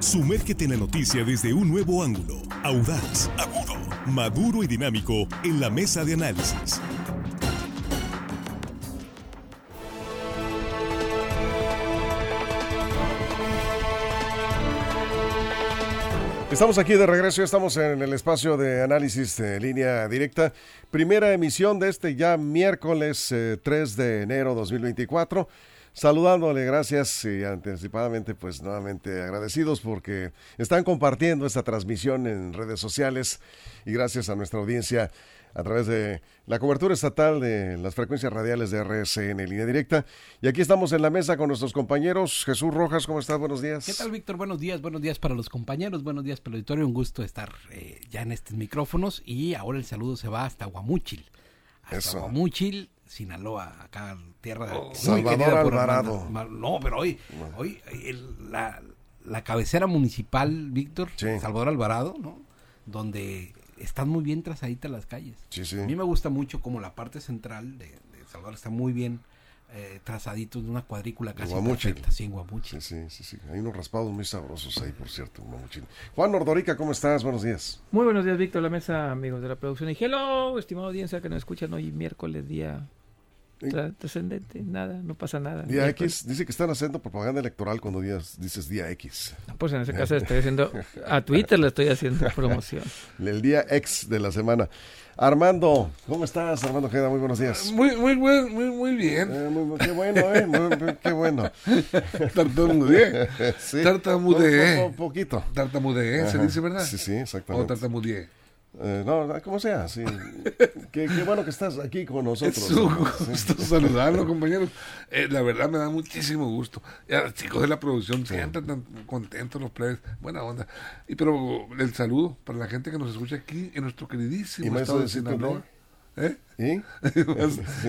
Sumérgete en la noticia desde un nuevo ángulo, audaz, agudo, maduro y dinámico en la mesa de análisis. Estamos aquí de regreso, estamos en el espacio de análisis de línea directa. Primera emisión de este ya miércoles 3 eh, de enero 2024. Saludándole, gracias y anticipadamente, pues nuevamente agradecidos porque están compartiendo esta transmisión en redes sociales y gracias a nuestra audiencia a través de la cobertura estatal de las frecuencias radiales de RSN en línea directa. Y aquí estamos en la mesa con nuestros compañeros. Jesús Rojas, ¿cómo estás? Buenos días. ¿Qué tal, Víctor? Buenos días, buenos días para los compañeros, buenos días para el auditorio. Un gusto estar eh, ya en estos micrófonos. Y ahora el saludo se va hasta Guamúchil. Hasta Guamúchil, Sinaloa, acá tierra de... Oh, Salvador Alvarado. no, pero hoy, hoy la, la, cabecera municipal, Víctor, Salvador Alvarado, ¿no? Donde están muy bien trazaditas las calles. A mí me gusta mucho como la parte central de, Salvador está muy bien eh, trazadito de una cuadrícula casi perfecta, sí, Sí, sí, sí, Hay unos raspados muy sabrosos ahí, por cierto, en Juan Nordorica, ¿cómo estás? Buenos días. Muy buenos días, Víctor, la mesa, amigos de la producción. Y hello, estimado audiencia que nos escuchan hoy miércoles, día trascendente, nada, no pasa nada. Día X, dice que están haciendo propaganda electoral cuando dices día X. pues en ese caso estoy haciendo, a Twitter le estoy haciendo promoción. El día X de la semana. Armando, ¿cómo estás, Armando Queda Muy buenos días. Muy, muy, muy, muy, muy bien. Eh, qué bueno, ¿eh? qué bueno. Tartamudeé. sí. Tartamudeé. Un poquito. Tartamudeé, ¿se dice verdad? Sí, sí, exactamente. O tartamudeé. Eh, no, como sea, sí. qué, bueno que estás aquí con nosotros. Es un gusto saludarlo, compañeros. Eh, la verdad me da muchísimo gusto. Ya, chicos de la producción siempre tan contentos los players. Buena onda. Y pero el saludo para la gente que nos escucha aquí en nuestro queridísimo estado de Sinaloa. ¿Eh? ¿Y?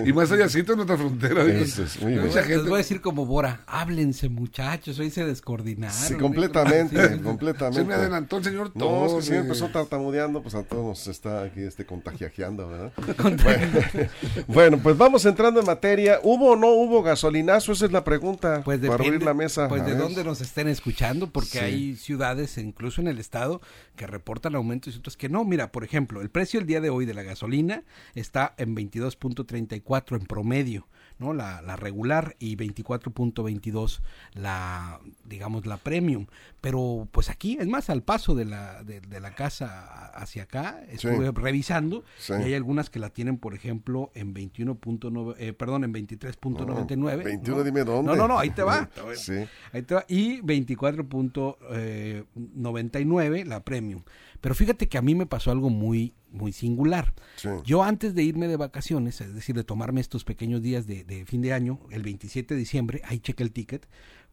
y más allá en nuestra frontera. Eso es muy Mucha gente... Les voy a decir como Bora, háblense muchachos, hoy se descoordinaron. Sí, completamente, completamente. Se me adelantó el señor todo. No, es que si empezó tartamudeando, pues a todos nos está aquí este contagiajeando, ¿verdad? bueno, pues vamos entrando en materia. ¿Hubo o no hubo gasolinazo? Esa es la pregunta pues para abrir la mesa. Pues de dónde nos estén escuchando, porque hay ciudades, incluso en el estado, que reportan aumentos y otros que no. Mira, por ejemplo, el precio el día de hoy de la gasolina está en 22.34 en promedio, ¿no? La, la regular y 24.22 la, digamos, la premium. Pero pues aquí, es más, al paso de la, de, la casa hacia acá, estuve revisando y hay algunas que la tienen, por ejemplo, en 21.9, eh, perdón, en 23.99. 21, dime dónde. No, no, no, ahí te va. sí. Ahí te va. Y 24.99 eh, la premium. Pero fíjate que a mí me pasó algo muy, muy singular. Yo antes de irme de vacaciones, es decir, de tomarme estos pequeños días de, fin de año, el 27 de diciembre, ahí chequé el ticket,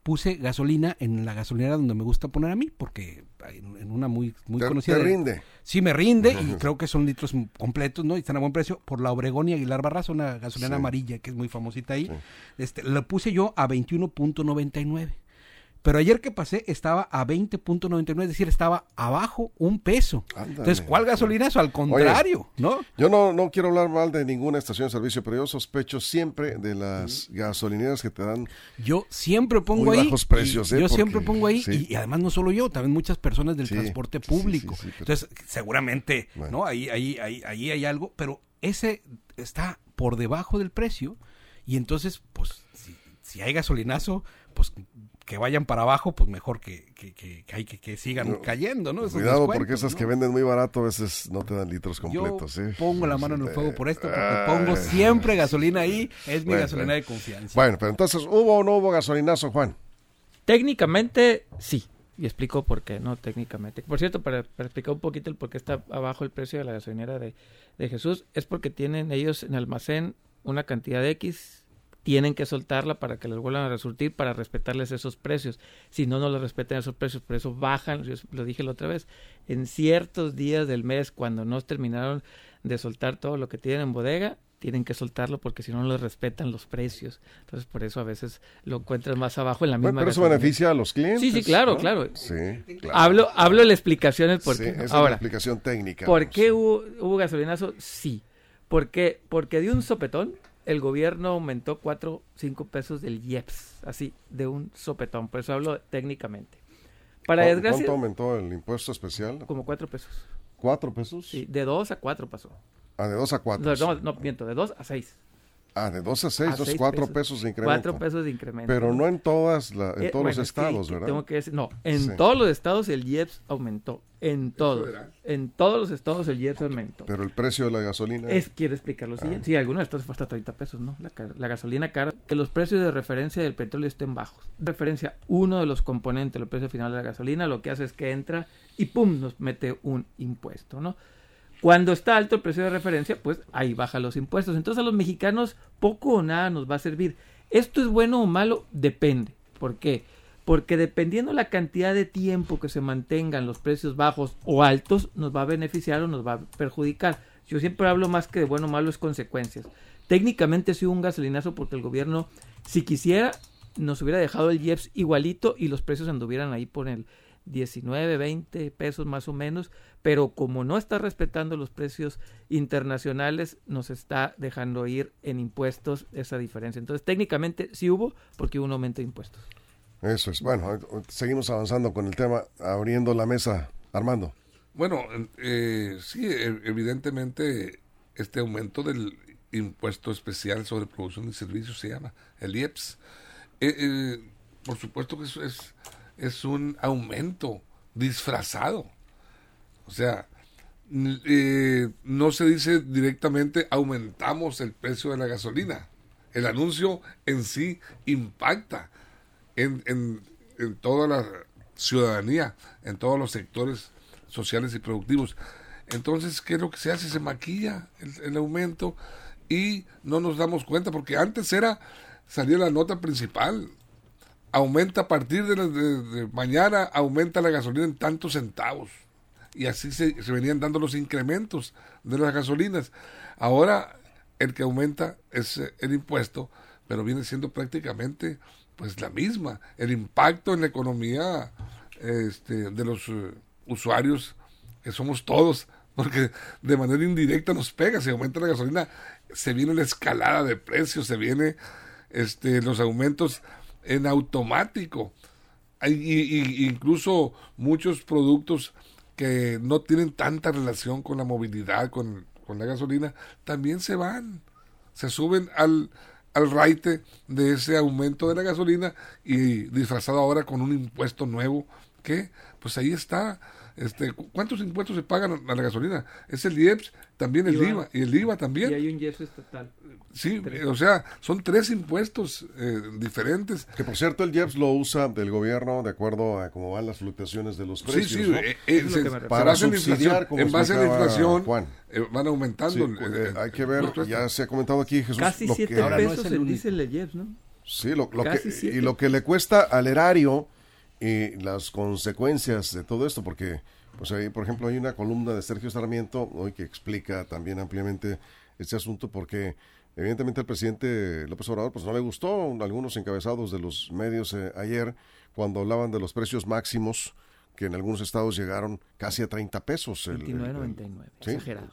puse gasolina en la gasolinera donde me gusta poner a mí, porque en una muy, muy conocida. ¿Te rinde? Sí, me rinde y creo que son litros completos, ¿no? Y están a buen precio por la Obregón y Aguilar Barraza, una gasolina amarilla que es muy famosita ahí. Este, la puse yo a 21.99. Pero ayer que pasé estaba a 20.99, es decir, estaba abajo un peso. Entonces, ¿cuál gasolinazo? Al contrario, ¿no? Yo no, no quiero hablar mal de ninguna estación de servicio, pero yo sospecho siempre de las gasolineras que te dan. Yo siempre pongo ahí. bajos precios, ¿eh? Yo siempre pongo ahí, y, además no solo yo, también muchas personas del transporte público. Entonces, seguramente, ¿no? Ahí, ahí, ahí, ahí hay algo, pero ese está por debajo del precio, y entonces, pues, si, si hay gasolinazo, pues que vayan para abajo, pues mejor que, que, que, que, que sigan cayendo, ¿no? cuidado, porque esas que venden muy barato a veces no te dan litros completos. Yo pongo la mano en el fuego por esto, porque pongo siempre gasolina ahí, es mi gasolina de confianza. Bueno, pero entonces, ¿hubo o no hubo gasolinazo, Juan? Técnicamente, sí. Y explico por qué, no técnicamente. Por cierto, para, para, explicar un poquito el por qué está abajo el precio de la gasolinera de, de Jesús, es porque tienen ellos en almacén una cantidad de X tienen que soltarla para que les vuelvan a resurtir, para respetarles esos precios. Si no, no les respetan esos precios, por eso bajan, yo lo dije la otra vez, en ciertos días del mes, cuando no terminaron de soltar todo lo que tienen en bodega, tienen que soltarlo porque si no, no les respetan los precios. Entonces, por eso a veces lo encuentras más abajo en la misma. pero eso beneficia a los clientes. Sí, sí, claro, claro. Sí, Hablo, hablo de la explicación por qué. es Ahora, explicación técnica. ¿Por qué hubo, hubo gasolinazo? Sí. ¿Por qué? Porque de un sopetón el gobierno aumentó 4, 5 pesos del IEPS, así, de un sopetón. Por eso hablo técnicamente. Para desgracia. ¿Cuánto aumentó el impuesto especial? Como cuatro pesos. ¿Cuatro pesos? Sí, de dos a cuatro pasó. Ah, de dos a cuatro. No, no, no miento, de dos a seis. Ah, de 2 a 6, A dos, seis cuatro pesos. pesos. de incremento. Cuatro pesos de incremento. Pero no en todas la, en Eh, todos bueno, los es que estados, ¿verdad? Tengo que decir, no, en Sí. todos los estados el IEPS aumentó. En todos. En todos los estados el IEPS aumentó. Pero el precio de la gasolina. Es, quiero explicar lo siguiente. Sí, algunos estados fue hasta 30 pesos, ¿no? La, la gasolina cara. Que los precios de referencia del petróleo estén bajos. Referencia, uno de los componentes del precio final de la gasolina, lo que hace es que entra y ¡pum! nos mete un impuesto, ¿no? Cuando está alto el precio de referencia, pues ahí baja los impuestos. Entonces a los mexicanos poco o nada nos va a servir. ¿Esto es bueno o malo? Depende. ¿Por qué? Porque dependiendo la cantidad de tiempo que se mantengan los precios bajos o altos, nos va a beneficiar o nos va a perjudicar. Yo siempre hablo más que de bueno o malo es consecuencias. Técnicamente sí un gasolinazo porque el gobierno, si quisiera, nos hubiera dejado el IEPS igualito y los precios anduvieran ahí por el 19, 20 pesos más o menos, pero como no está respetando los precios internacionales, nos está dejando ir en impuestos esa diferencia. Entonces, técnicamente sí hubo porque hubo un aumento de impuestos. Eso es. Bueno, seguimos avanzando con el tema, abriendo la mesa. Armando. Bueno, eh, sí, e- evidentemente este aumento del impuesto especial sobre producción y servicios se llama el IEPS. Eh, eh, por supuesto que eso es, es un aumento disfrazado. O sea, eh, no se dice directamente aumentamos el precio de la gasolina. El anuncio en sí impacta en, en, en toda la ciudadanía, en todos los sectores sociales y productivos. Entonces, ¿qué es lo que se hace? Se maquilla el, el aumento y no nos damos cuenta, porque antes era, salía la nota principal, aumenta a partir de, la- de- mañana, aumenta la gasolina en tantos centavos. Y así se, se venían dando los incrementos de las gasolinas. Ahora el que aumenta es eh, el impuesto, pero viene siendo prácticamente pues la misma. El impacto en la economía este, de los eh, usuarios, que somos todos, porque de manera indirecta nos pega, si aumenta la gasolina, se viene la escalada de precios, se viene este, los aumentos en automático. Y- incluso muchos productos que no tienen tanta relación con la movilidad, con, con la gasolina, también se van, se suben al, al raite de ese aumento de la gasolina y disfrazado ahora con un impuesto nuevo que pues ahí está este cu- cuántos impuestos se pagan a la gasolina es el IEPS también el IVA. IVA y el IVA Y también hay un IEPS estatal. sí tres. o sea son tres impuestos eh, diferentes Que por cierto, el IEPS lo usa del gobierno de acuerdo a cómo van las fluctuaciones de los sí precios. sí ¿no? eh, eh, se, Para subsidiar, inflación como en base a la inflación Juan. eh, van aumentando Sí, eh, hay que ver, ya se ha comentado aquí, Jesús. Casi lo 7 que- Ahora no es pesos el el único. dice el IEPS, ¿no? Sí, lo, que, siete. y lo que le cuesta al erario y las consecuencias de todo esto, porque, pues ahí, por ejemplo, hay una columna de Sergio Sarmiento hoy que explica también ampliamente este asunto, porque evidentemente el presidente López Obrador, pues no le gustó algunos encabezados de los medios eh, ayer cuando hablaban de los precios máximos que en algunos estados llegaron casi a 30 pesos. el- el- el- 29.99, sí, exagerado.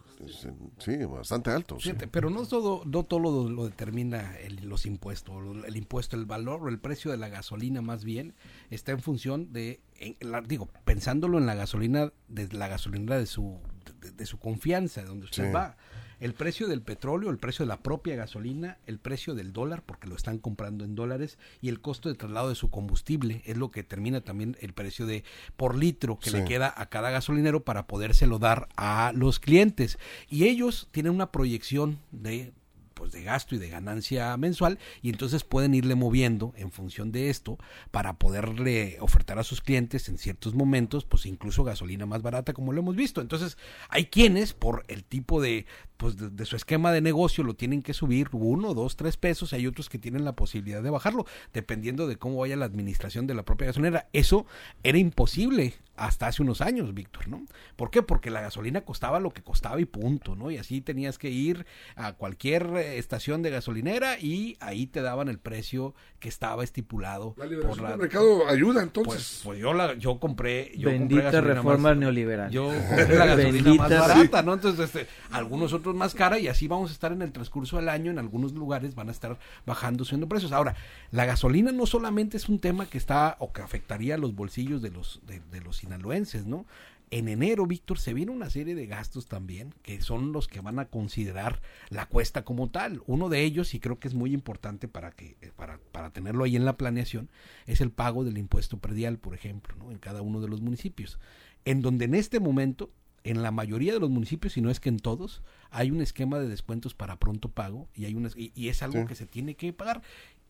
Sí, bastante alto. sí. Pero no todo, no todo lo, lo determina el- los impuestos, el impuesto, el valor o el precio de la gasolina más bien está en función de, en la- digo, pensándolo en la gasolina, de la gasolina de su, de, de su confianza, de donde usted Sí. va. El precio del petróleo, el precio de la propia gasolina, el precio del dólar, porque lo están comprando en dólares, y el costo de traslado de su combustible es lo que determina también el precio de por litro que Sí. le queda a cada gasolinero para podérselo dar a los clientes. Y ellos tienen una proyección de pues de gasto y de ganancia mensual y entonces pueden irle moviendo en función de esto para poderle ofertar a sus clientes en ciertos momentos pues incluso gasolina más barata como lo hemos visto entonces hay quienes por el tipo de pues de, de su esquema de negocio lo tienen que subir uno dos tres pesos hay otros que tienen la posibilidad de bajarlo dependiendo de cómo vaya la administración de la propia gasolinera eso era imposible hasta hace unos años, Víctor, ¿no? ¿Por qué? Porque la gasolina costaba lo que costaba y punto, ¿no? Y así tenías que ir a cualquier eh, estación de gasolinera y ahí te daban el precio que estaba estipulado la por la... mercado ayuda entonces. Pues, pues, yo la, yo compré yo Bendita reforma neoliberal. Yo compré la gasolina más barata, ¿no? Entonces este, algunos otros más cara y así vamos a estar en el transcurso del año en algunos lugares van a estar bajando subiendo precios. Ahora, la gasolina no solamente es un tema que está o que afectaría los bolsillos de los de, de los sinaloenses, ¿no? En enero, Víctor, se viene una serie de gastos también que son los que van a considerar la cuesta como tal. Uno de ellos, y creo que es muy importante para, que, eh, para, para tenerlo ahí en la planeación, es el pago del impuesto predial, por ejemplo, ¿no? en cada uno de los municipios. En donde en este momento, en la mayoría de los municipios, si no es que en todos, hay un esquema de descuentos para pronto pago y, hay una, y, es algo que se tiene que pagar.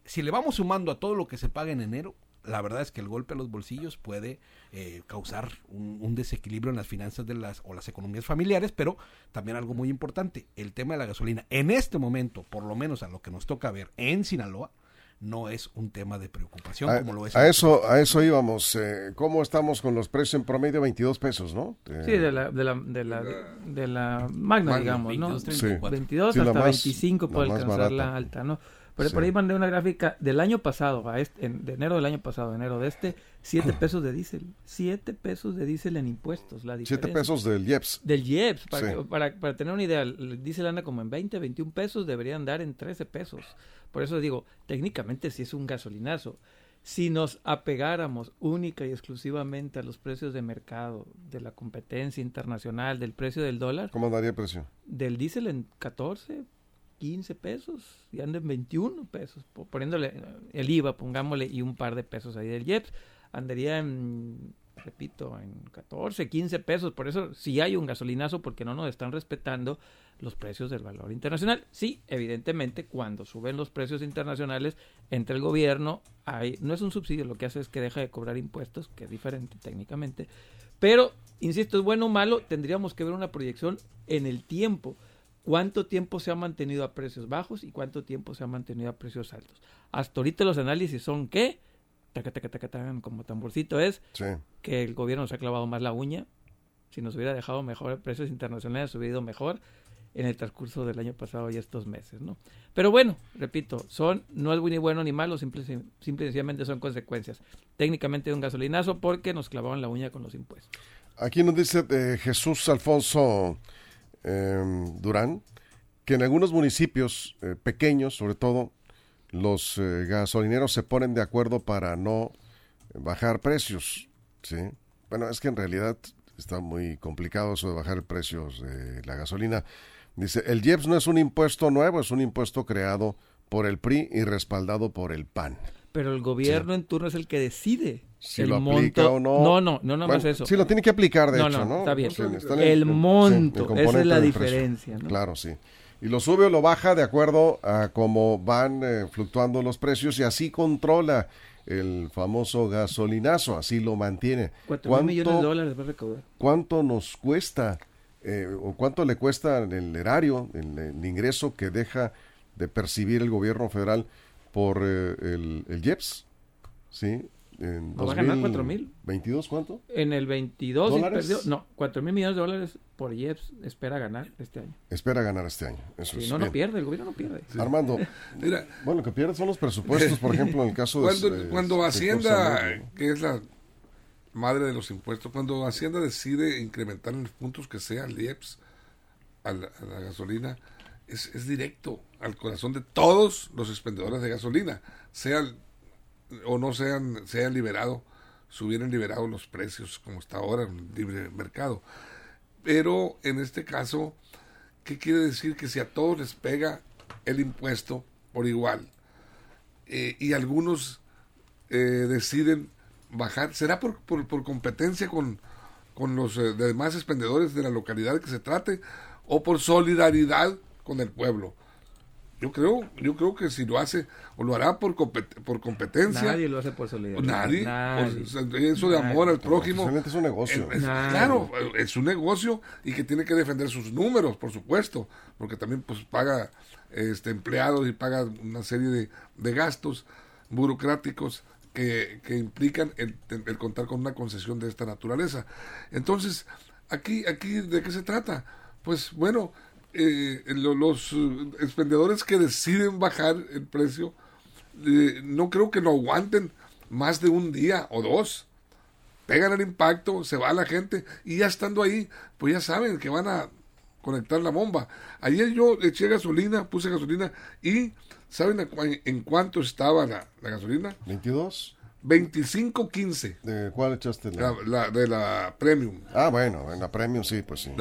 Si le vamos sumando a todo lo que se paga en enero, la verdad es que el golpe a los bolsillos puede eh, causar un, desequilibrio en las finanzas de las o las economías familiares, pero también algo muy importante, el tema de la gasolina. En este momento, por lo menos a lo que nos toca ver en Sinaloa, no es un tema de preocupación a, como lo es. A eso, a eso íbamos. Eh, ¿Cómo estamos con los precios en promedio? 22 pesos, ¿no? sí, de la, de la, de la, de la magna, digamos, ¿no? 22 hasta 25 puede alcanzar la alta, ¿no? Por, por ahí mandé una gráfica del año pasado, a este, de enero del año pasado, enero de este, 7 pesos de diésel. 7 pesos de diésel en impuestos. La 7 pesos del IEPS. Del IEPS. Para, para, para, tener una idea, el diésel anda como en 20, 21 pesos, debería andar en 13 pesos. Por eso digo, técnicamente sí es un gasolinazo. Si nos apegáramos única y exclusivamente a los precios de mercado, de la competencia internacional, del precio del dólar. ¿Cómo andaría el precio? Del diésel en 14, 15 pesos y anda en 21 pesos, poniéndole el IVA, pongámosle, y un par de pesos ahí del IEPS, andaría en, repito, en 14, 15 pesos. Por eso sí hay un gasolinazo porque no nos están respetando los precios del valor internacional. Sí, evidentemente, cuando suben los precios internacionales, entre el gobierno, hay, no es un subsidio, lo que hace es que deja de cobrar impuestos, que es diferente técnicamente. Pero, insisto, es bueno o malo, tendríamos que ver una proyección en el tiempo cuánto tiempo se ha mantenido a precios bajos y cuánto tiempo se ha mantenido a precios altos. Hasta ahorita los análisis son que, como tamborcito es, que el gobierno se ha clavado más la uña. Si nos hubiera dejado mejor precios internacionales, hubiera ido mejor en el transcurso del año pasado y estos meses, ¿no? Pero bueno, repito, son, no es ni bueno ni malo, simple, simple y sencillamente son consecuencias. Técnicamente un gasolinazo porque nos clavaban la uña con los impuestos. Aquí nos dice eh, Jesús Alfonso Em, Durán, que en algunos municipios eh, pequeños, sobre todo, los eh, gasolineros se ponen de acuerdo para no bajar precios. ¿sí? Bueno, es que en realidad está muy complicado eso de bajar precios de la gasolina. Dice, el IEPS no es un impuesto nuevo, es un impuesto creado por el PRI y respaldado por el PAN. Pero el gobierno en turno es el que decide si el lo aplica o no. No, no, no, no más eso. Sí, lo tiene que aplicar, de hecho, ¿no? Está bien. el, monto, esa es la diferencia. ¿no? Claro, sí. Y lo sube o lo baja de acuerdo a cómo van eh, fluctuando los precios y así controla el famoso gasolinazo, así lo mantiene. ¿Cuánto millones de dólares va a recaudar? ¿Cuánto nos cuesta eh, o cuánto le cuesta el erario, el, ingreso que deja de percibir el gobierno federal por eh, el, el IEPS? ¿Sí? En va a ganar 4 mil. ¿22 cuánto? En el 22 perdió, no, 4 mil millones de dólares por IEPS espera ganar este año. Espera ganar este año, eso no, no pierde, el gobierno no pierde. Armando, Mira, bueno, lo que pierde son los presupuestos, por ejemplo, en el caso cuando, de... Cuando Hacienda, que es la madre de los impuestos, cuando Hacienda decide incrementar en los puntos que sea el IEPS a la, a la gasolina, es, es, directo al corazón de todos los expendedores de gasolina, sea o no sean, se hayan liberado, se hubieran liberado los precios como está ahora en libre mercado. Pero en este caso, ¿qué quiere decir? Que si a todos les pega el impuesto por igual eh, y algunos eh, deciden bajar, ¿será por, por, competencia con, con los eh, demás expendedores de la localidad que se trate o por solidaridad con el pueblo? Yo creo, yo creo que si lo hace o lo hará por, por competencia. Nadie lo hace por solidaridad. Nadie. eso de amor al prójimo. Es un negocio. claro, es un negocio y que tiene que defender sus números, por supuesto, porque también pues paga este empleados y paga una serie de, de gastos burocráticos que, implican el, contar con una concesión de esta naturaleza. Entonces, aquí, aquí ¿de qué se trata? Pues bueno, eh, los expendedores que deciden bajar el precio, eh, no creo que lo aguanten más de un día o dos. Pegan el impacto, se va la gente y ya estando ahí, pues ya saben que van a conectar la bomba. Ayer yo eché gasolina, puse gasolina y ¿saben en cuánto estaba la, gasolina? 22. 25.15. ¿De cuál echaste? La? de la Premium. Ah, bueno, en la Premium sí, pues sí.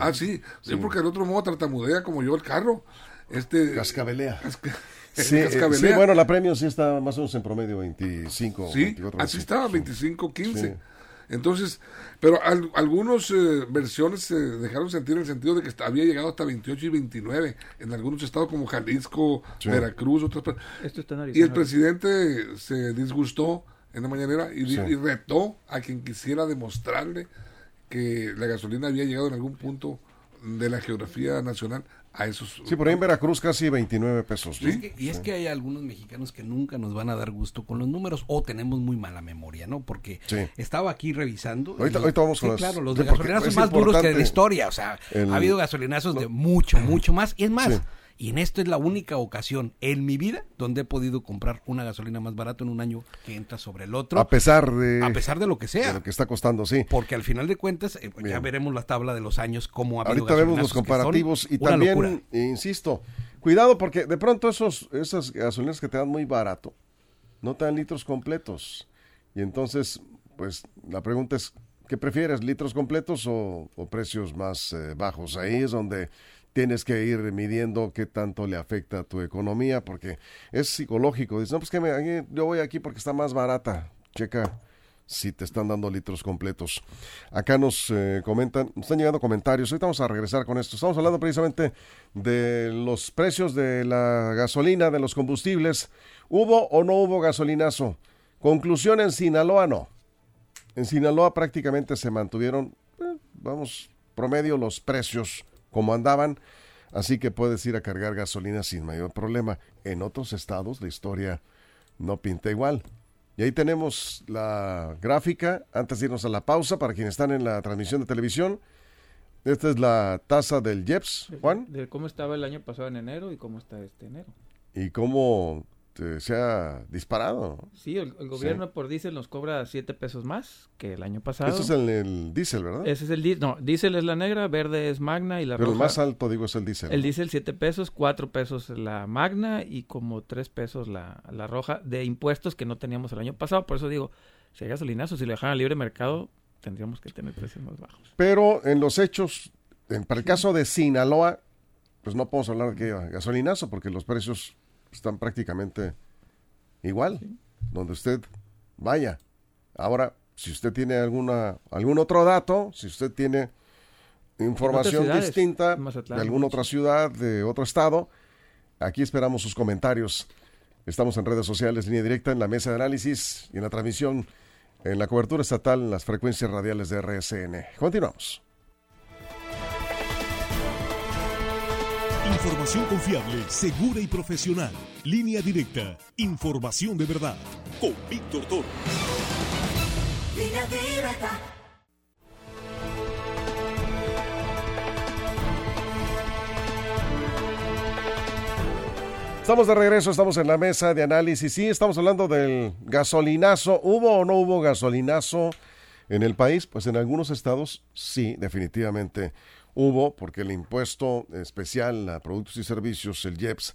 Ah, sí, sí, porque el otro modo tartamudea como yo el carro. Este, Cascabelea. sí, eh, sí, bueno, la Premium sí está más o menos en promedio 25. Sí, así estaba, 25.15. Entonces, pero algunas eh, versiones se dejaron sentir en el sentido de que había llegado hasta 28 y 29 en algunos estados como Jalisco, Veracruz, otras Y el presidente se disgustó en la mañanera y, y, retó a quien quisiera demostrarle que la gasolina había llegado en algún punto de la geografía nacional a esos. Sí, por ahí en Veracruz casi 29 pesos. y es que hay algunos mexicanos que nunca nos van a dar gusto con los números o tenemos muy mala memoria, ¿no? Porque estaba aquí revisando. Ahorita, vamos con claro, los de gasolinazos más duros que de la historia. O sea, ha habido gasolinazos de mucho, mucho más. Y es más, y en esto es la única ocasión en mi vida donde he podido comprar una gasolina más barato en un año que entra sobre el otro. A pesar de... A pesar de lo que sea. De lo que está costando, sí. Porque al final de cuentas, eh, ya veremos la tabla de los años, cómo ha habido Ahorita vemos los comparativos y también, insisto, cuidado porque de pronto esos, esas gasolinas que te dan muy barato, no te dan litros completos. Y entonces, pues la pregunta es, ¿qué prefieres, litros completos o, precios más eh, bajos? Ahí es donde tienes que ir midiendo qué tanto le afecta a tu economía, porque es psicológico. Dices, no, pues que yo voy aquí porque está más barata. Checa si te están dando litros completos. Acá nos eh, comentan, nos están llegando comentarios. Ahorita vamos a regresar con esto. Estamos hablando precisamente de los precios de la gasolina, de los combustibles. ¿Hubo o no hubo gasolinazo? Conclusión en Sinaloa no. En Sinaloa prácticamente se mantuvieron, eh, vamos, promedio los precios como andaban, así que puedes ir a cargar gasolina sin mayor problema. En otros estados la historia no pinta igual. Y ahí tenemos la gráfica, antes de irnos a la pausa, para quienes están en la transmisión de televisión. Esta es la tasa del JEPS, Juan. De cómo estaba el año pasado en enero y cómo está este enero. Y cómo este, se ha disparado. Sí, el, gobierno por diésel nos cobra 7 pesos más que el año pasado. Ese es el, el diésel, ¿verdad? Ese es el diésel. No, diésel es la negra, verde es magna y la Pero roja. el más alto, digo, es el diésel. El diésel 7 pesos, 4 pesos la magna y como 3 pesos la, la roja de impuestos que no teníamos el año pasado. Por eso digo, si hay gasolinazo, si lo dejaran libre mercado, tendríamos que tener precios más bajos. Pero en los hechos, en, para el caso de Sinaloa, pues no podemos hablar de que gasolinazo porque los precios están prácticamente igual, donde usted vaya. Ahora, si usted tiene alguna algún otro dato, si usted tiene información distinta de alguna otra ciudad, de otro estado, aquí esperamos sus comentarios. Estamos en redes sociales, línea directa, en la mesa de análisis y en la transmisión en la cobertura estatal en las frecuencias radiales de RSN. Continuamos. Información confiable, segura y profesional. Línea directa. Información de verdad. Con Víctor Toro. Línea directa. Estamos de regreso, estamos en la mesa de análisis. Sí, estamos hablando del gasolinazo. ¿Hubo o no hubo gasolinazo en el país? Pues en algunos estados sí, definitivamente hubo, porque el impuesto especial a productos y servicios, el IEPS,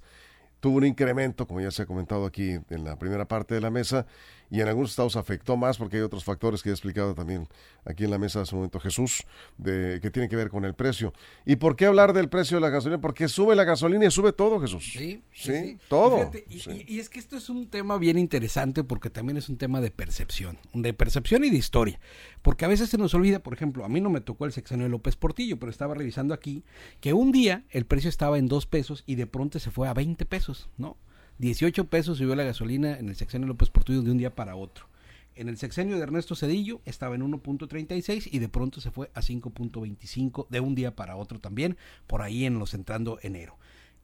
tuvo un incremento, como ya se ha comentado aquí en la primera parte de la mesa, y en algunos estados afectó más porque hay otros factores que he explicado también aquí en la mesa hace un momento Jesús, de, que tienen que ver con el precio. ¿Y por qué hablar del precio de la gasolina? Porque sube la gasolina y sube todo, Jesús. Sí, sí, todo. Y, es que esto es un tema bien interesante porque también es un tema de percepción, de percepción y de historia. Porque a veces se nos olvida, por ejemplo, a mí no me tocó el sexenio de López Portillo, pero estaba revisando aquí que un día el precio estaba en dos pesos y de pronto se fue a 20 pesos, ¿no? 18 pesos subió la gasolina en el sexenio López Portillo de un día para otro. En el sexenio de Ernesto Cedillo estaba en 1.36 y de pronto se fue a 5.25 de un día para otro también, por ahí en los entrando enero.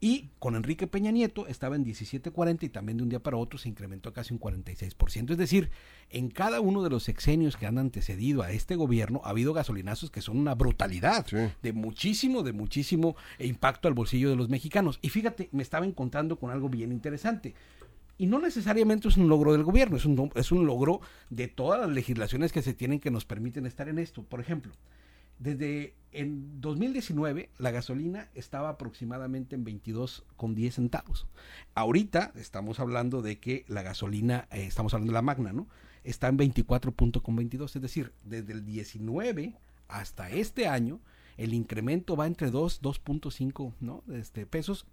Y con Enrique Peña Nieto estaba en 17.40 y también de un día para otro se incrementó casi un 46%. Es decir, en cada uno de los sexenios que han antecedido a este gobierno ha habido gasolinazos que son una brutalidad, de muchísimo, de muchísimo impacto al bolsillo de los mexicanos. Y fíjate, me estaba encontrando con algo bien interesante. Y no necesariamente es un logro del gobierno, es un, es un logro de todas las legislaciones que se tienen que nos permiten estar en esto. Por ejemplo, desde en 2019 la gasolina estaba aproximadamente en 22,10 centavos. Ahorita estamos hablando de que la gasolina, eh, estamos hablando de la magna, ¿no? Está en 24.22, es decir, desde el 19 hasta este año el incremento va entre 2, 2.5 ¿no? este, pesos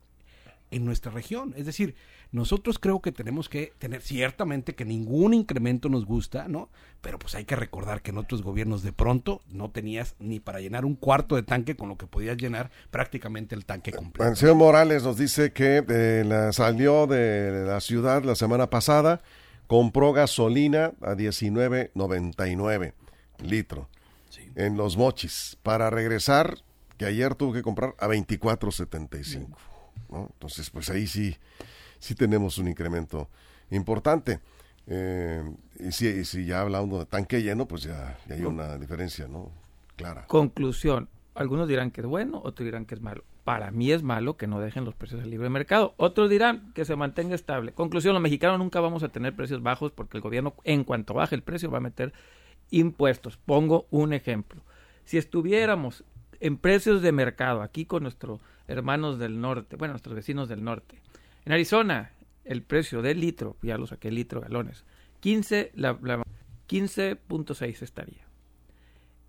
en nuestra región. Es decir, nosotros creo que tenemos que tener ciertamente que ningún incremento nos gusta, ¿no? Pero pues hay que recordar que en otros gobiernos de pronto no tenías ni para llenar un cuarto de tanque con lo que podías llenar prácticamente el tanque completo. El señor Morales nos dice que eh, salió de la ciudad la semana pasada, compró gasolina a 19.99 litro en los mochis para regresar que ayer tuvo que comprar a 24.75. Entonces, pues ahí sí, sí tenemos un incremento importante. Eh, y, si, si, ya hablando de tanque lleno, pues ya, hay una diferencia, ¿no? Clara. Conclusión. Algunos dirán que es bueno, otros dirán que es malo. Para mí es malo que no dejen los precios al libre mercado. Otros dirán que se mantenga estable. Conclusión, los mexicanos nunca vamos a tener precios bajos porque el gobierno, en cuanto baje el precio, va a meter impuestos. Pongo un ejemplo. Si estuviéramos en precios de mercado, aquí con nuestros hermanos del norte, bueno, nuestros vecinos del norte. En Arizona, el precio del litro, ya lo saqué, litro, galones, 15, la, 15.6 estaría.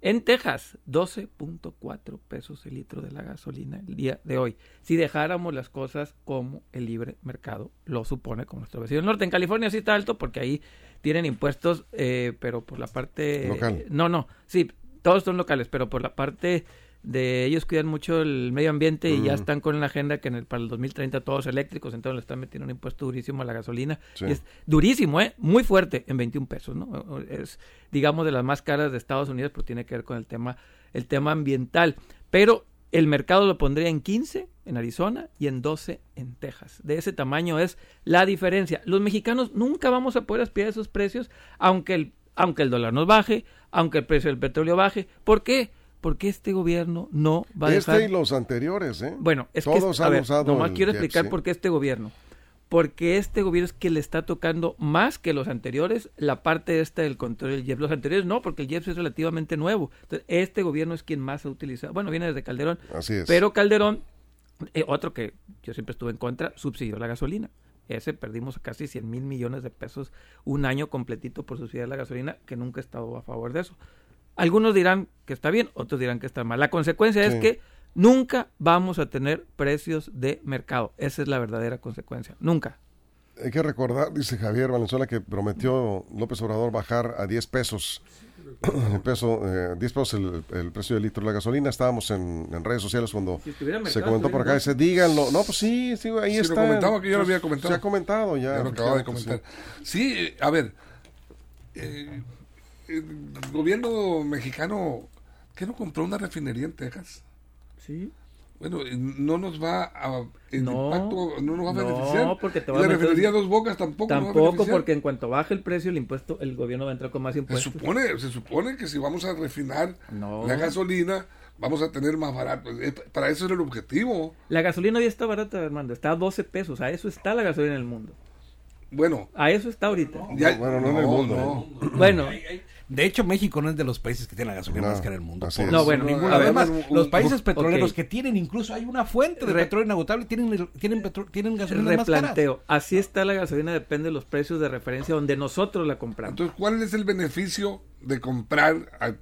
En Texas, 12.4 pesos el litro de la gasolina el día de hoy. Si dejáramos las cosas como el libre mercado lo supone con nuestro vecino del norte. En California sí está alto porque ahí tienen impuestos, eh, pero por la parte... Local. no, no, sí, todos son locales, pero por la parte de ellos cuidan mucho el medio ambiente y ya están con la agenda que en el, para el 2030 todos eléctricos, entonces le están metiendo un impuesto durísimo a la gasolina. es durísimo, ¿eh? Muy fuerte, en 21 pesos, ¿no? Es, digamos, de las más caras de Estados Unidos, pero tiene que ver con el tema, el tema ambiental. Pero el mercado lo pondría en 15 en Arizona y en 12 en Texas. De ese tamaño es la diferencia. Los mexicanos nunca vamos a poder aspirar a esos precios, aunque el, aunque el dólar nos baje, aunque el precio del petróleo baje. ¿Por qué? Porque este gobierno no va a dejar... Este y los anteriores, ¿eh? Bueno, es Todos que... a ver, nomás quiero explicar por qué este gobierno. Porque este gobierno es que le está tocando más que los anteriores la parte esta del control del IEPS. Los anteriores no, porque el IEPS es relativamente nuevo. Entonces, este gobierno es quien más ha utilizado. Bueno, viene desde Calderón. Así es. Pero Calderón, eh, otro que yo siempre estuve en contra, subsidió la gasolina. Ese perdimos casi 100 mil millones de pesos un año completito por subsidiar la gasolina, que nunca he estado a favor de eso. Algunos dirán que está bien, otros dirán que está mal. La consecuencia es que nunca vamos a tener precios de mercado. Esa es la verdadera consecuencia. Nunca. Hay que recordar, dice Javier Valenzuela, que prometió López Obrador bajar a 10 pesos, el peso, eh, 10 pesos el, precio del litro de la gasolina. Estábamos en, redes sociales cuando se comentó por acá. Dice, díganlo. No, pues sí, sí ahí está. Lo comentaba que yo lo había comentado. Se ha comentado ya. Ya lo acababa de comentar. Sí, eh, a ver. Eh, el gobierno mexicano, ¿qué no compró una refinería en Texas? Sí. Bueno, no nos va a el no, impacto no nos va a beneficiar. No, porque te va la refinería Dos Bocas tampoco Tampoco, porque en cuanto baje el precio el impuesto, el gobierno va a entrar con más impuestos. Se supone, se supone que si vamos a refinar la gasolina, vamos a tener más barato. Para eso es el objetivo. La gasolina ya está barata, Armando. Está a 12 pesos. A eso está la gasolina en el mundo. Bueno. A eso está ahorita. bueno, no, en el mundo. Bueno. De hecho, México no es de los países que tienen la gasolina más cara del mundo. No, bueno, ninguno. Además, los países petroleros que tienen, incluso hay una fuente de petróleo inagotable, tienen, tienen, tienen gasolina Replanteo. más cara. Así está la gasolina, depende de los precios de referencia donde nosotros la compramos. Entonces, ¿cuál es el beneficio de comprar a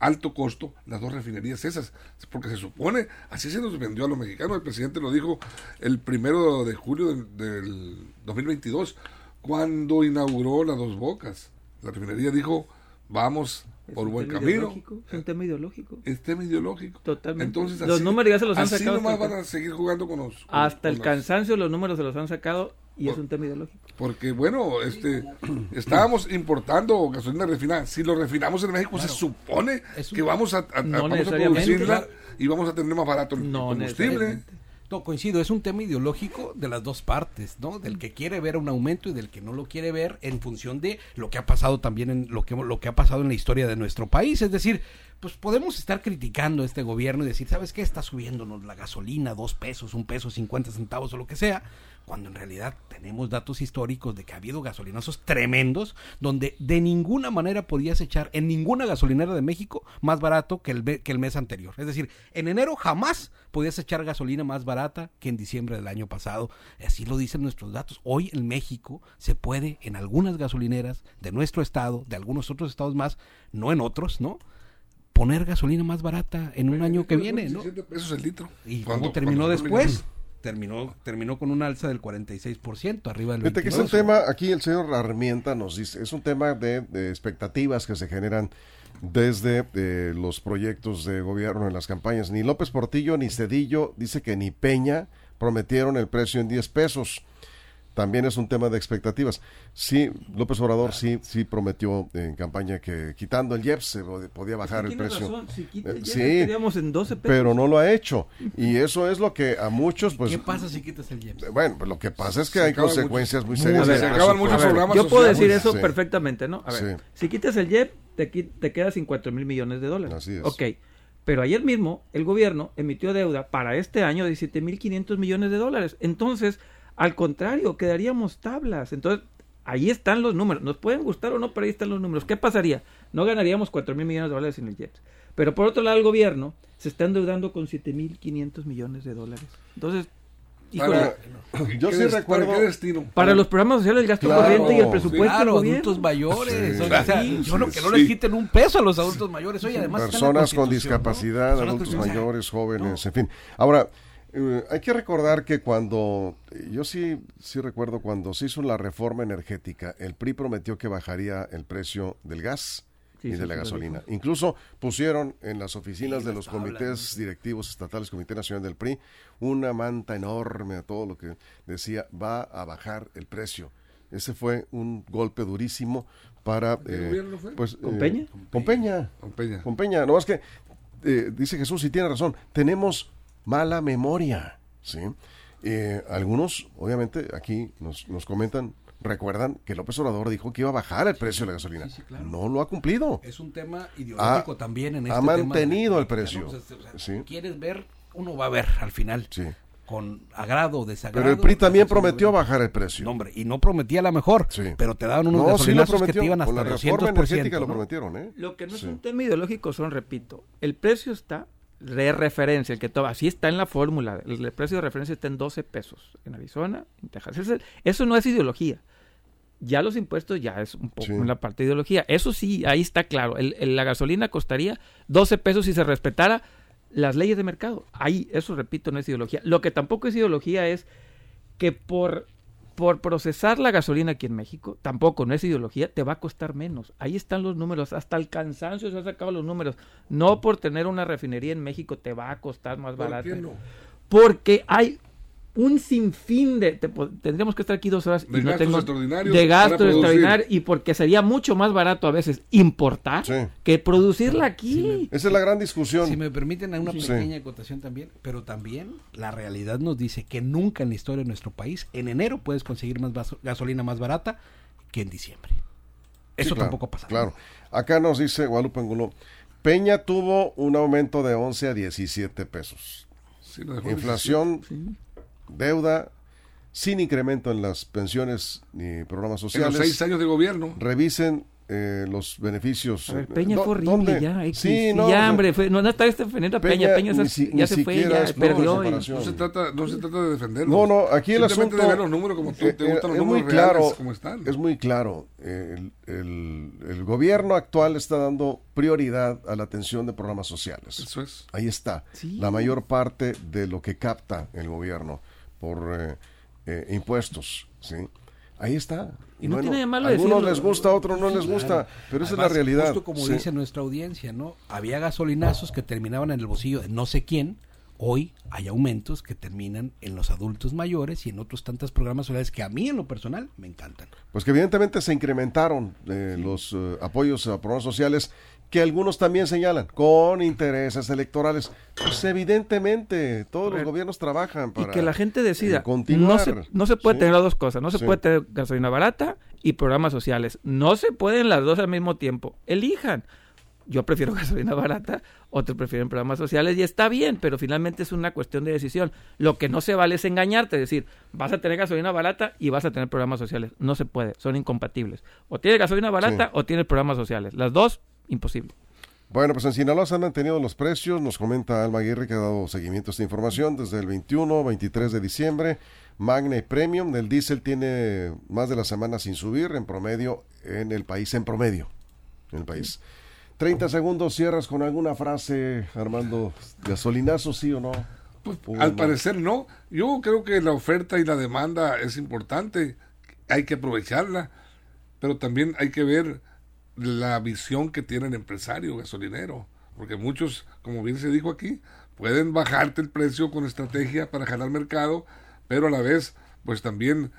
alto costo las dos refinerías esas? Porque se supone, así se nos vendió a los mexicanos. El presidente lo dijo el primero de julio del, del 2022, cuando inauguró las dos bocas la refinería dijo, vamos por buen camino. Es un tema ideológico. Es tema ideológico. Totalmente. Entonces, los números ya se los han sacado. Así nomás van a seguir jugando con los... hasta el cansancio los números se los han sacado y es un tema ideológico. Porque, bueno, este estábamos importando gasolina refinada. Si lo refinamos en México, se supone que vamos a, producirla y vamos a tener más barato el no combustible. No, coincido, es un tema ideológico de las dos partes, ¿no? Del que quiere ver un aumento y del que no lo quiere ver en función de lo que ha pasado también en lo que, lo que ha pasado en la historia de nuestro país. Es decir, pues podemos estar criticando a este gobierno y decir, ¿sabes qué? Está subiéndonos la gasolina dos pesos, un peso, cincuenta centavos o lo que sea, cuando en realidad tenemos datos históricos de que ha habido gasolinazos tremendos donde de ninguna manera podías echar en ninguna gasolinera de México más barato que el, que el mes anterior. Es decir, en enero jamás podías echar gasolina más barata que en diciembre del año pasado. Así lo dicen nuestros datos. Hoy en México se puede en algunas gasolineras de nuestro estado, de algunos otros estados más, no en otros, ¿no? poner gasolina más barata en un año que viene, ¿no? Pesos el litro. ¿Y cuando terminó después? Terminó, terminó con un alza del 46%, arriba del Fíjate que es un tema, aquí el señor Armienta nos dice, es un tema de, expectativas que se generan desde eh, los proyectos de gobierno en las campañas. Ni López Portillo ni Cedillo dice que ni Peña prometieron el precio en 10 pesos también es un tema de expectativas. Sí, López Obrador sí sí prometió en campaña que quitando el IEPS se podía bajar el precio. Eh, sí, en 12 pero no lo ha hecho. Y eso es lo que a muchos... Pues, ¿Qué pasa si quitas el IEPS? Bueno, pues lo que pasa es que hay consecuencias muy serias. se acaban muchos programas Yo puedo decir eso perfectamente, ¿no? A ver, si quitas el IEPS, te, te quedas sin 4 mil millones de dólares. Así es. Ok. Pero ayer mismo el gobierno emitió deuda para este año de 7 mil 500 millones de dólares. Entonces al contrario, quedaríamos tablas. Entonces, ahí están los números. Nos pueden gustar o no, pero ahí están los números. ¿Qué pasaría? No ganaríamos 4 mil millones de dólares en el JET. Pero por otro lado, el gobierno se está endeudando con 7 mil 500 millones de dólares. Entonces, Híjole, yo sí recuerdo ¿para, para los programas sociales el gasto corriente y el presupuesto claro, adultos mayores o sea, yo no, que no les quiten un peso a los adultos mayores Oye, además personas con discapacidad adultos mayores jóvenes en fin ahora eh, hay que recordar que cuando, yo sí, sí recuerdo cuando se hizo la reforma energética, el PRI prometió que bajaría el precio del gas y de la gasolina. Incluso pusieron en las oficinas de los comités directivos estatales, Comité Nacional del PRI, una manta enorme a todo lo que decía va a bajar el precio. Ese fue un golpe durísimo para... Eh, pues, ¿Con, eh, Peña? con Peña? Con Peña. Con Peña. No más que, dice Jesús, y tiene razón, tenemos mala memoria. ¿sí? Eh, algunos, obviamente, aquí nos, nos comentan recuerdan que López Obrador dijo que iba a bajar el precio de la gasolina. No lo ha cumplido. Es un tema ideológico también en este Ha mantenido el precio. Quieres ver, uno va a ver al final. Sí. Con agrado o desagrado. Pero el PRI también prometió bajar el precio. hombre, y no prometía la mejor. Pero te daban unos gasolinazos que te iban hasta Con la reforma energética lo prometieron, ¿eh? Lo que no es un tema ideológico son, repito, el precio está de referencia, el que toma, así está en la fórmula, el, precio de referencia está en 12 pesos en Arizona, en Texas. Eso, no es ideología. Ya los impuestos ya es un poco la parte de ideología. Eso sí, ahí está claro. El, la gasolina costaría 12 pesos si se respetara las leyes de mercado. Ahí, eso repito, no es ideología. Lo que tampoco es ideología es que por por procesar la gasolina aquí en México, tampoco, no es ideología, te va a costar menos. Ahí están los números, hasta el cansancio se ha sacado los números. No por tener una refinería en México te va a costar más barato. Porque hay un sinfín de tendríamos que estar aquí dos horas de y no tengo de gasto extraordinario y porque sería mucho más barato a veces importar que producirla aquí. Esa es la gran discusión. Si me permiten una pequeña acotación también pero también la realidad nos dice que nunca en la historia de nuestro país en enero puedes conseguir más gasolina más barata que en diciembre. Eso tampoco pasa claro. Acá nos dice Guadalupe Angulo Peña tuvo un aumento de 11 a 17 pesos. Inflación deuda, sin incremento en las pensiones ni programas sociales. En los seis años de gobierno. Revisen eh, los beneficios. A Peña fue horrible ya. Sí, no, ya, hombre, fue, no, está este Peña, Peña, Peña ya se fue, ya perdió. No, se trata, no se trata de defenderlo. No, no, aquí el asunto... de ver los números como tú, te gustan los es números muy claro, reales como están. Es muy claro. el, el, el, gobierno actual está dando prioridad a la atención de programas sociales. Eso es. Ahí está. La mayor parte de lo que capta el gobierno por eh, eh, impuestos, ¿sí? Ahí está. Y no tiene de malo a algunos les gusta, a otros no les gusta, pero esa es la realidad. Justo como dice nuestra audiencia, ¿no? Había gasolinazos que terminaban en el bolsillo de no sé quién. Hoy hay aumentos que terminan en los adultos mayores y en otros tantos programas sociales que a mí en lo personal me encantan. Pues que evidentemente se incrementaron eh, los apoyos a programas sociales que algunos también señalan con intereses electorales. Pues evidentemente todos los gobiernos trabajan para y que la gente decida. No se, no se puede tener las dos cosas, no se puede tener gasolina barata y programas sociales. No se pueden las dos al mismo tiempo. Elijan. Yo prefiero gasolina barata, otros prefieren programas sociales y está bien, pero finalmente es una cuestión de decisión. Lo que no se vale es engañarte, es decir, vas a tener gasolina barata y vas a tener programas sociales. No se puede, son incompatibles. O tienes gasolina barata o tienes programas sociales. Las dos, imposible. Bueno, pues en Sinaloa se han mantenido los precios, nos comenta Alma Aguirre que ha dado seguimiento a esta información desde el 21, 23 de diciembre. Magna y Premium del diésel tiene más de la semana sin subir en promedio en el país, en promedio, en el país. 30 segundos, cierras con alguna frase, Armando. ¿Gasolinazo sí o no? Pues, al parecer no. Yo creo que la oferta y la demanda es importante. Hay que aprovecharla. Pero también hay que ver la visión que tiene el empresario gasolinero. Porque muchos, como bien se dijo aquí, pueden bajarte el precio con estrategia para jalar mercado, pero a la vez, pues también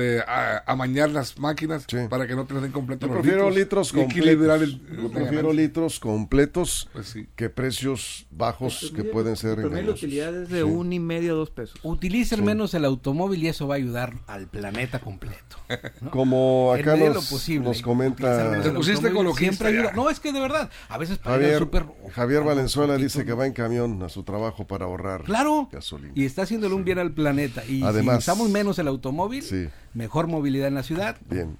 eh, a, amañar las máquinas para que no te den completos Yo prefiero litros, completos. prefiero litros completos pues que precios bajos que pueden ser la utilidad es de un y medio a dos pesos. Utilicen menos el automóvil y eso va a ayudar al planeta completo. Como acá nos, nos comenta... No, es que de verdad, a veces Javier, Javier Valenzuela dice que va en camión a su trabajo para ahorrar claro, Y está haciéndole un bien al planeta. Y Además, si usamos menos el automóvil... Sí mejor movilidad en la ciudad. Bien.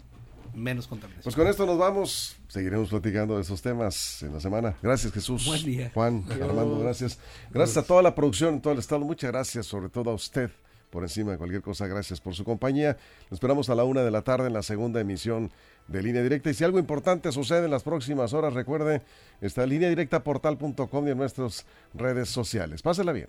Menos contaminación. Pues con esto nos vamos. Seguiremos platicando de esos temas en la semana. Gracias, Jesús. Buen día. Juan, Armando, gracias. Gracias a toda la producción en todo el estado. Muchas gracias, sobre todo a usted por encima de cualquier cosa. Gracias por su compañía. Nos esperamos a la una de la tarde en la segunda emisión de Línea Directa. Y si algo importante sucede en las próximas horas, recuerde, está en línea directa portal.com y en nuestras redes sociales. Pásela bien.